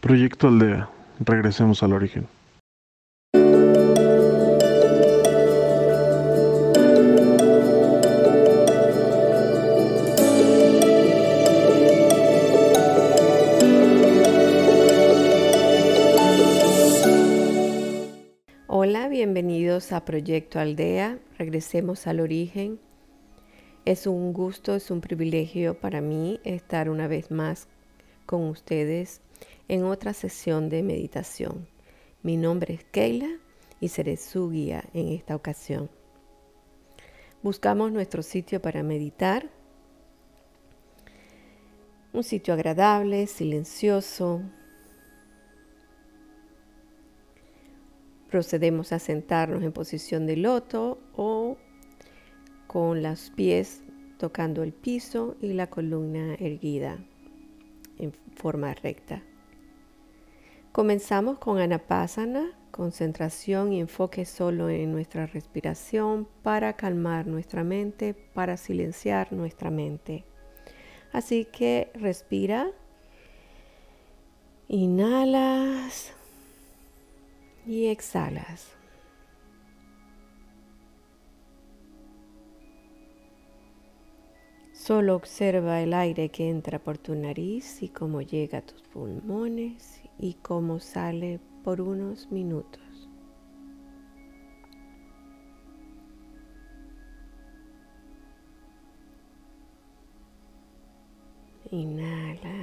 Proyecto Aldea. Regresemos al origen. Hola, bienvenidos a Proyecto Aldea. Regresemos al origen. Es un gusto, es un privilegio para mí estar una vez más con ustedes en otra sesión de meditación. Mi nombre es Keila y seré su guía en esta ocasión. Buscamos nuestro sitio para meditar, un sitio agradable, silencioso. Procedemos a sentarnos en posición de loto o con los pies tocando el piso y la columna erguida en forma recta. Comenzamos con Anapasana, concentración y enfoque solo en nuestra respiración para calmar nuestra mente, para silenciar nuestra mente. Así que respira, inhalas y exhalas. Solo observa el aire que entra por tu nariz y cómo llega a tus pulmones y cómo sale por unos minutos. Inhala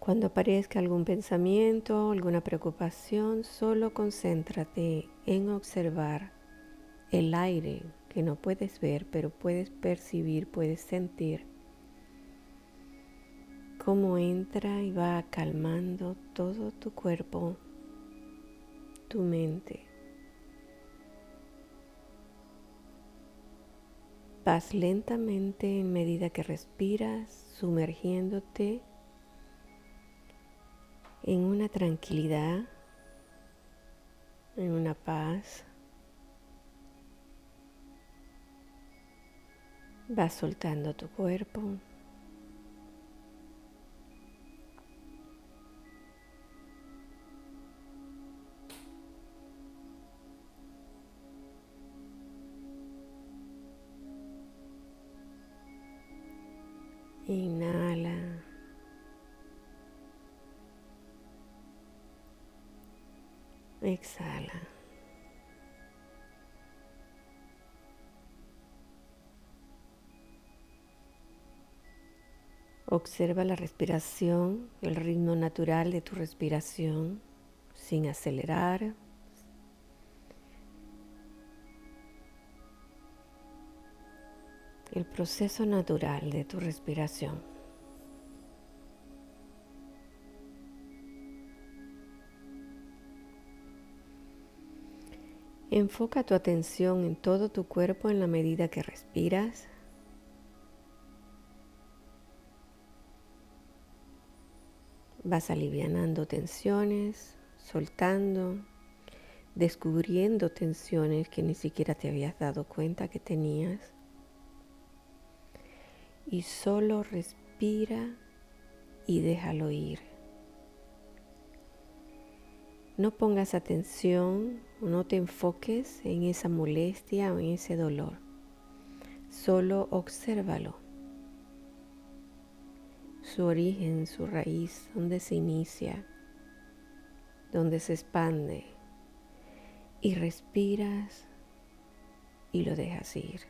Cuando aparezca algún pensamiento, alguna preocupación, solo concéntrate en observar el aire que no puedes ver, pero puedes percibir, puedes sentir cómo entra y va calmando todo tu cuerpo, tu mente. Vas lentamente en medida que respiras, sumergiéndote en una tranquilidad, en una paz. Vas soltando tu cuerpo. Inhala. Exhala. Observa la respiración, el ritmo natural de tu respiración sin acelerar. El proceso natural de tu respiración. Enfoca tu atención en todo tu cuerpo en la medida que respiras. Vas alivianando tensiones, soltando, descubriendo tensiones que ni siquiera te habías dado cuenta que tenías. Y solo respira y déjalo ir. No pongas atención no te enfoques en esa molestia o en ese dolor. Solo obsérvalo. Su origen, su raíz, donde se inicia, donde se expande. Y respiras y lo dejas ir.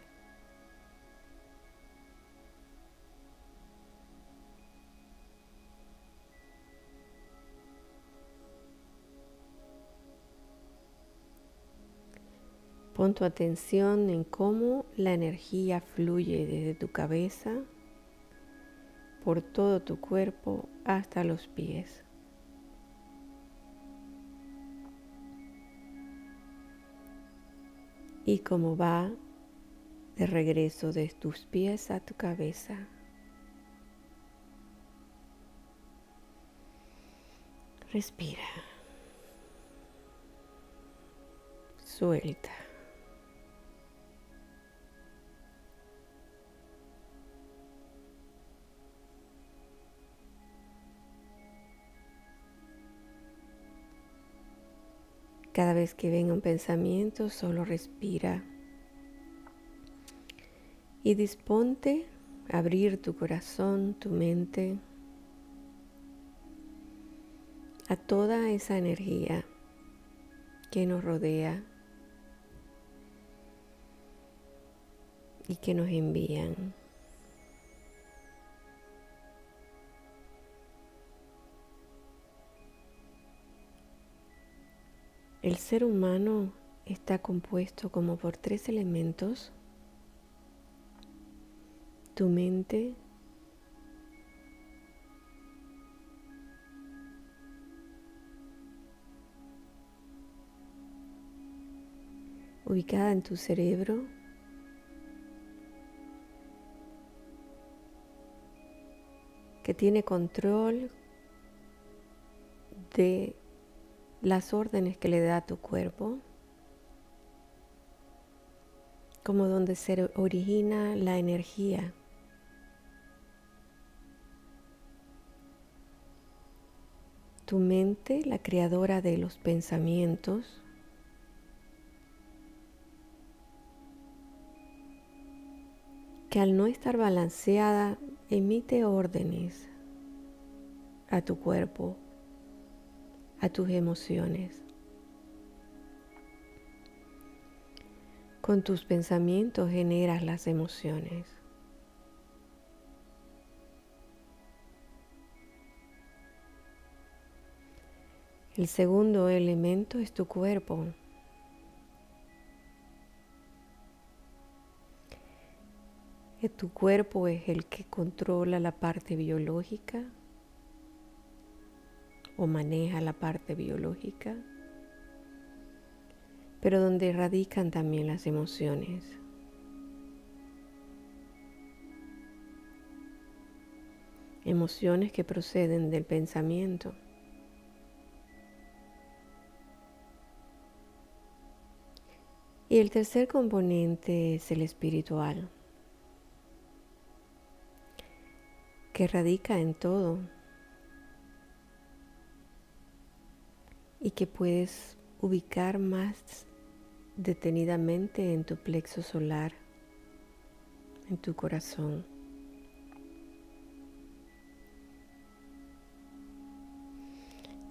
Pon tu atención en cómo la energía fluye desde tu cabeza por todo tu cuerpo hasta los pies. Y cómo va de regreso de tus pies a tu cabeza. Respira. suelta. Cada vez que venga un pensamiento, solo respira y disponte a abrir tu corazón, tu mente a toda esa energía que nos rodea y que nos envían. El ser humano está compuesto como por tres elementos. Tu mente, ubicada en tu cerebro, que tiene control de las órdenes que le da tu cuerpo, como donde se origina la energía. Tu mente, la creadora de los pensamientos, que al no estar balanceada emite órdenes a tu cuerpo a tus emociones. Con tus pensamientos generas las emociones. El segundo elemento es tu cuerpo. Tu cuerpo es el que controla la parte biológica, o maneja la parte biológica, pero donde radican también las emociones. Emociones que proceden del pensamiento. Y el tercer componente es el espiritual, que radica en todo y que puedes ubicar más detenidamente en tu plexo solar, en tu corazón.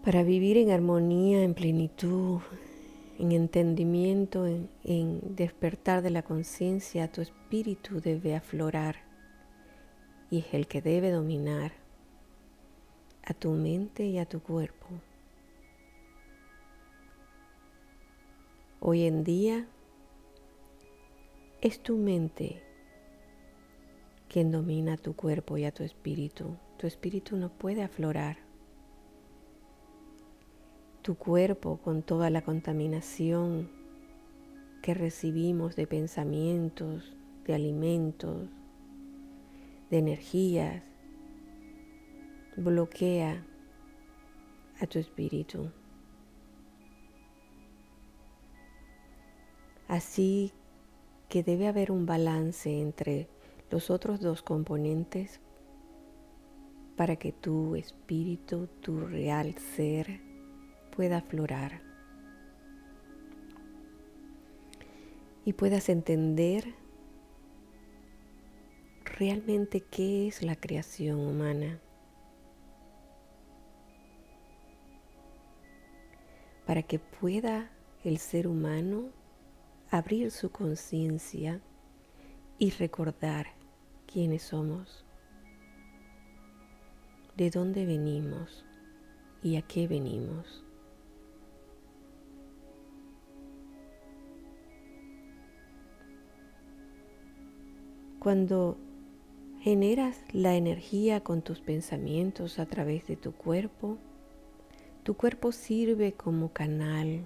Para vivir en armonía, en plenitud, en entendimiento, en, despertar de la conciencia, tu espíritu debe aflorar y es el que debe dominar a tu mente y a tu cuerpo. Hoy en día es tu mente quien domina tu cuerpo y a tu espíritu. Tu espíritu no puede aflorar. Tu cuerpo con toda la contaminación que recibimos de pensamientos, de alimentos, de energías, bloquea a tu espíritu. Así que debe haber un balance entre los otros dos componentes para que tu espíritu, tu real ser, pueda aflorar y puedas entender realmente qué es la creación humana. Para que pueda el ser humano abrir su conciencia y recordar quiénes somos, de dónde venimos y a qué venimos. Cuando generas la energía con tus pensamientos a través de tu cuerpo, tu cuerpo sirve como canal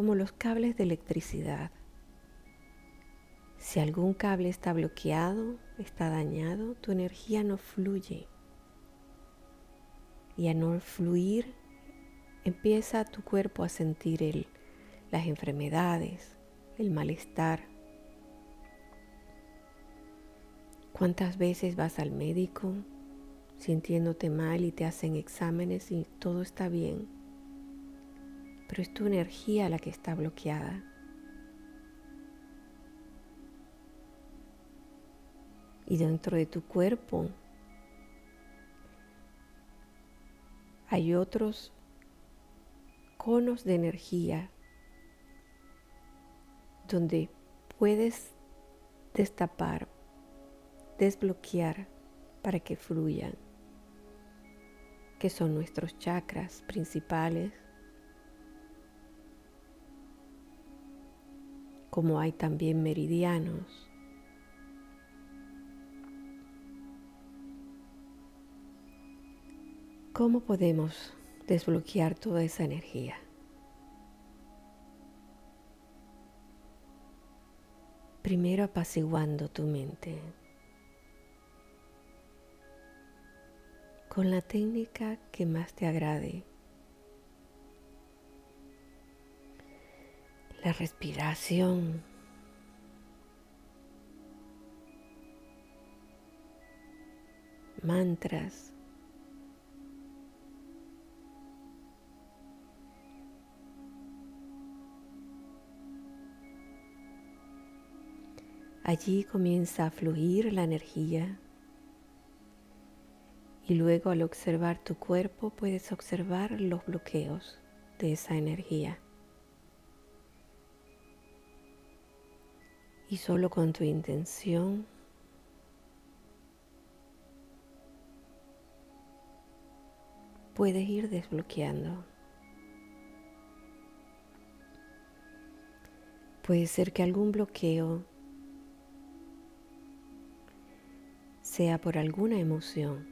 como los cables de electricidad. Si algún cable está bloqueado, está dañado, tu energía no fluye. Y a no fluir, empieza tu cuerpo a sentir el, las enfermedades, el malestar. ¿Cuántas veces vas al médico sintiéndote mal y te hacen exámenes y todo está bien? Pero es tu energía la que está bloqueada. Y dentro de tu cuerpo hay otros conos de energía donde puedes destapar, desbloquear para que fluyan, que son nuestros chakras principales, como hay también meridianos. ¿Cómo podemos desbloquear toda esa energía? Primero apaciguando tu mente con la técnica que más te agrade. La respiración. Mantras. Allí comienza a fluir la energía y luego al observar tu cuerpo puedes observar los bloqueos de esa energía. Y solo con tu intención puedes ir desbloqueando. Puede ser que algún bloqueo sea por alguna emoción.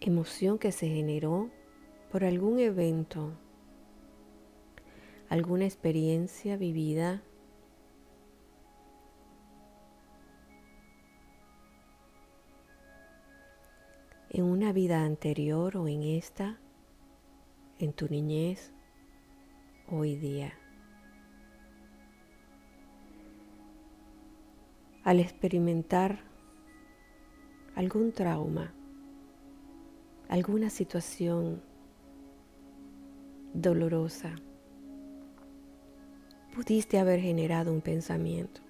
Emoción que se generó por algún evento, alguna experiencia vivida en una vida anterior o en esta, en tu niñez, hoy día. al experimentar algún trauma, alguna situación dolorosa, pudiste haber generado un pensamiento.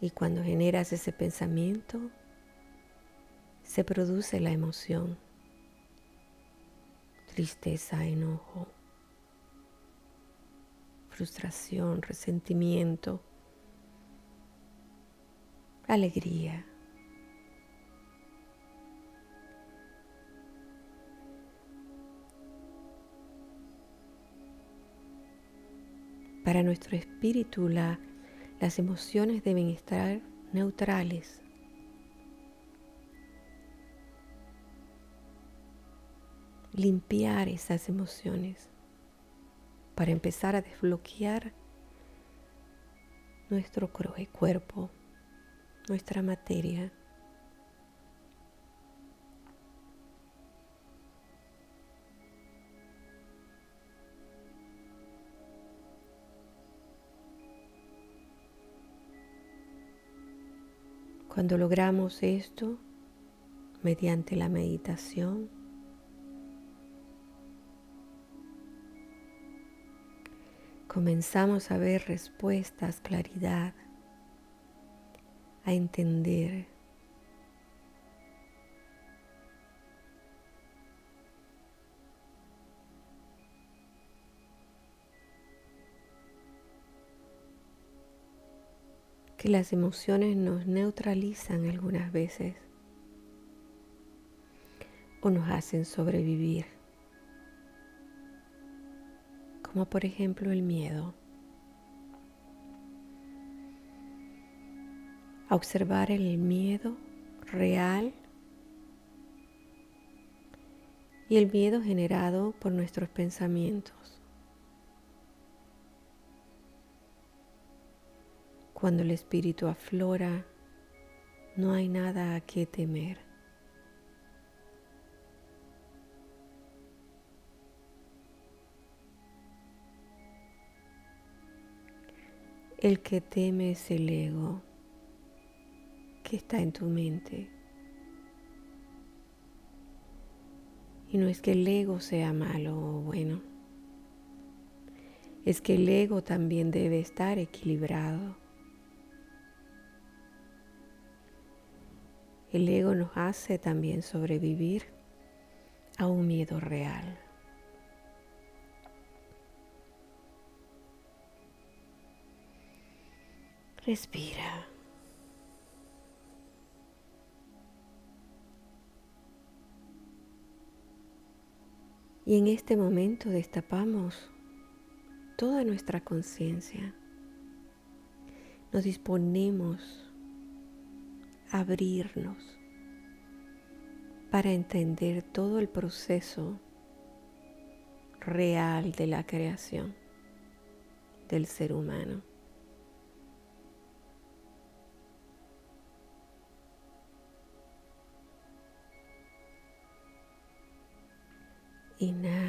Y cuando generas ese pensamiento, se produce la emoción, tristeza, enojo, frustración, resentimiento, alegría. Para nuestro espíritu las emociones deben estar neutrales. Limpiar esas emociones para empezar a desbloquear nuestro cuerpo, nuestra materia. Cuando logramos esto mediante la meditación, comenzamos a ver respuestas, claridad, a entender. Que las emociones nos neutralizan algunas veces o nos hacen sobrevivir como por ejemplo el miedo. A observar el miedo real y el miedo generado por nuestros pensamientos. Cuando el espíritu aflora No hay nada a qué temer. El que teme es el ego que está en tu mente. Y no es que el ego sea malo o bueno, es que el ego también debe estar equilibrado. El ego nos hace también sobrevivir a un miedo real. Respira. Y en este momento destapamos toda nuestra conciencia. Nos disponemos abrirnos para entender todo el proceso real de la creación del ser humano. Inhala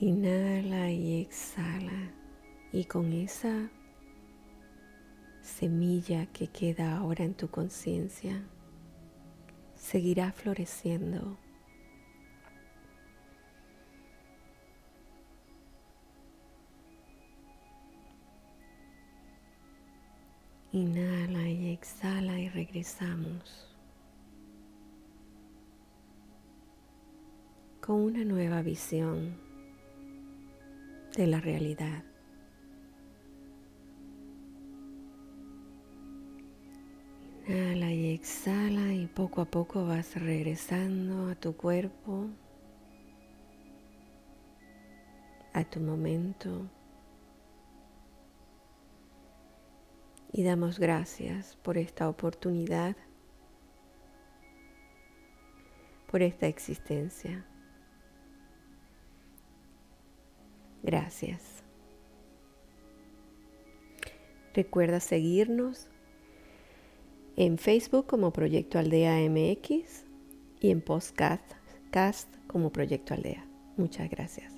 Inhala y exhala. Y con esa semilla que queda ahora en tu conciencia, seguirá floreciendo. Inhala y exhala y regresamos con una nueva visión de la realidad. Inhala y exhala y poco a poco vas regresando a tu cuerpo, a tu momento. Y damos gracias por esta oportunidad, por esta existencia. Gracias. Recuerda seguirnos en Facebook como Proyecto Aldea MX y en Podcast como Proyecto Aldea. Muchas gracias.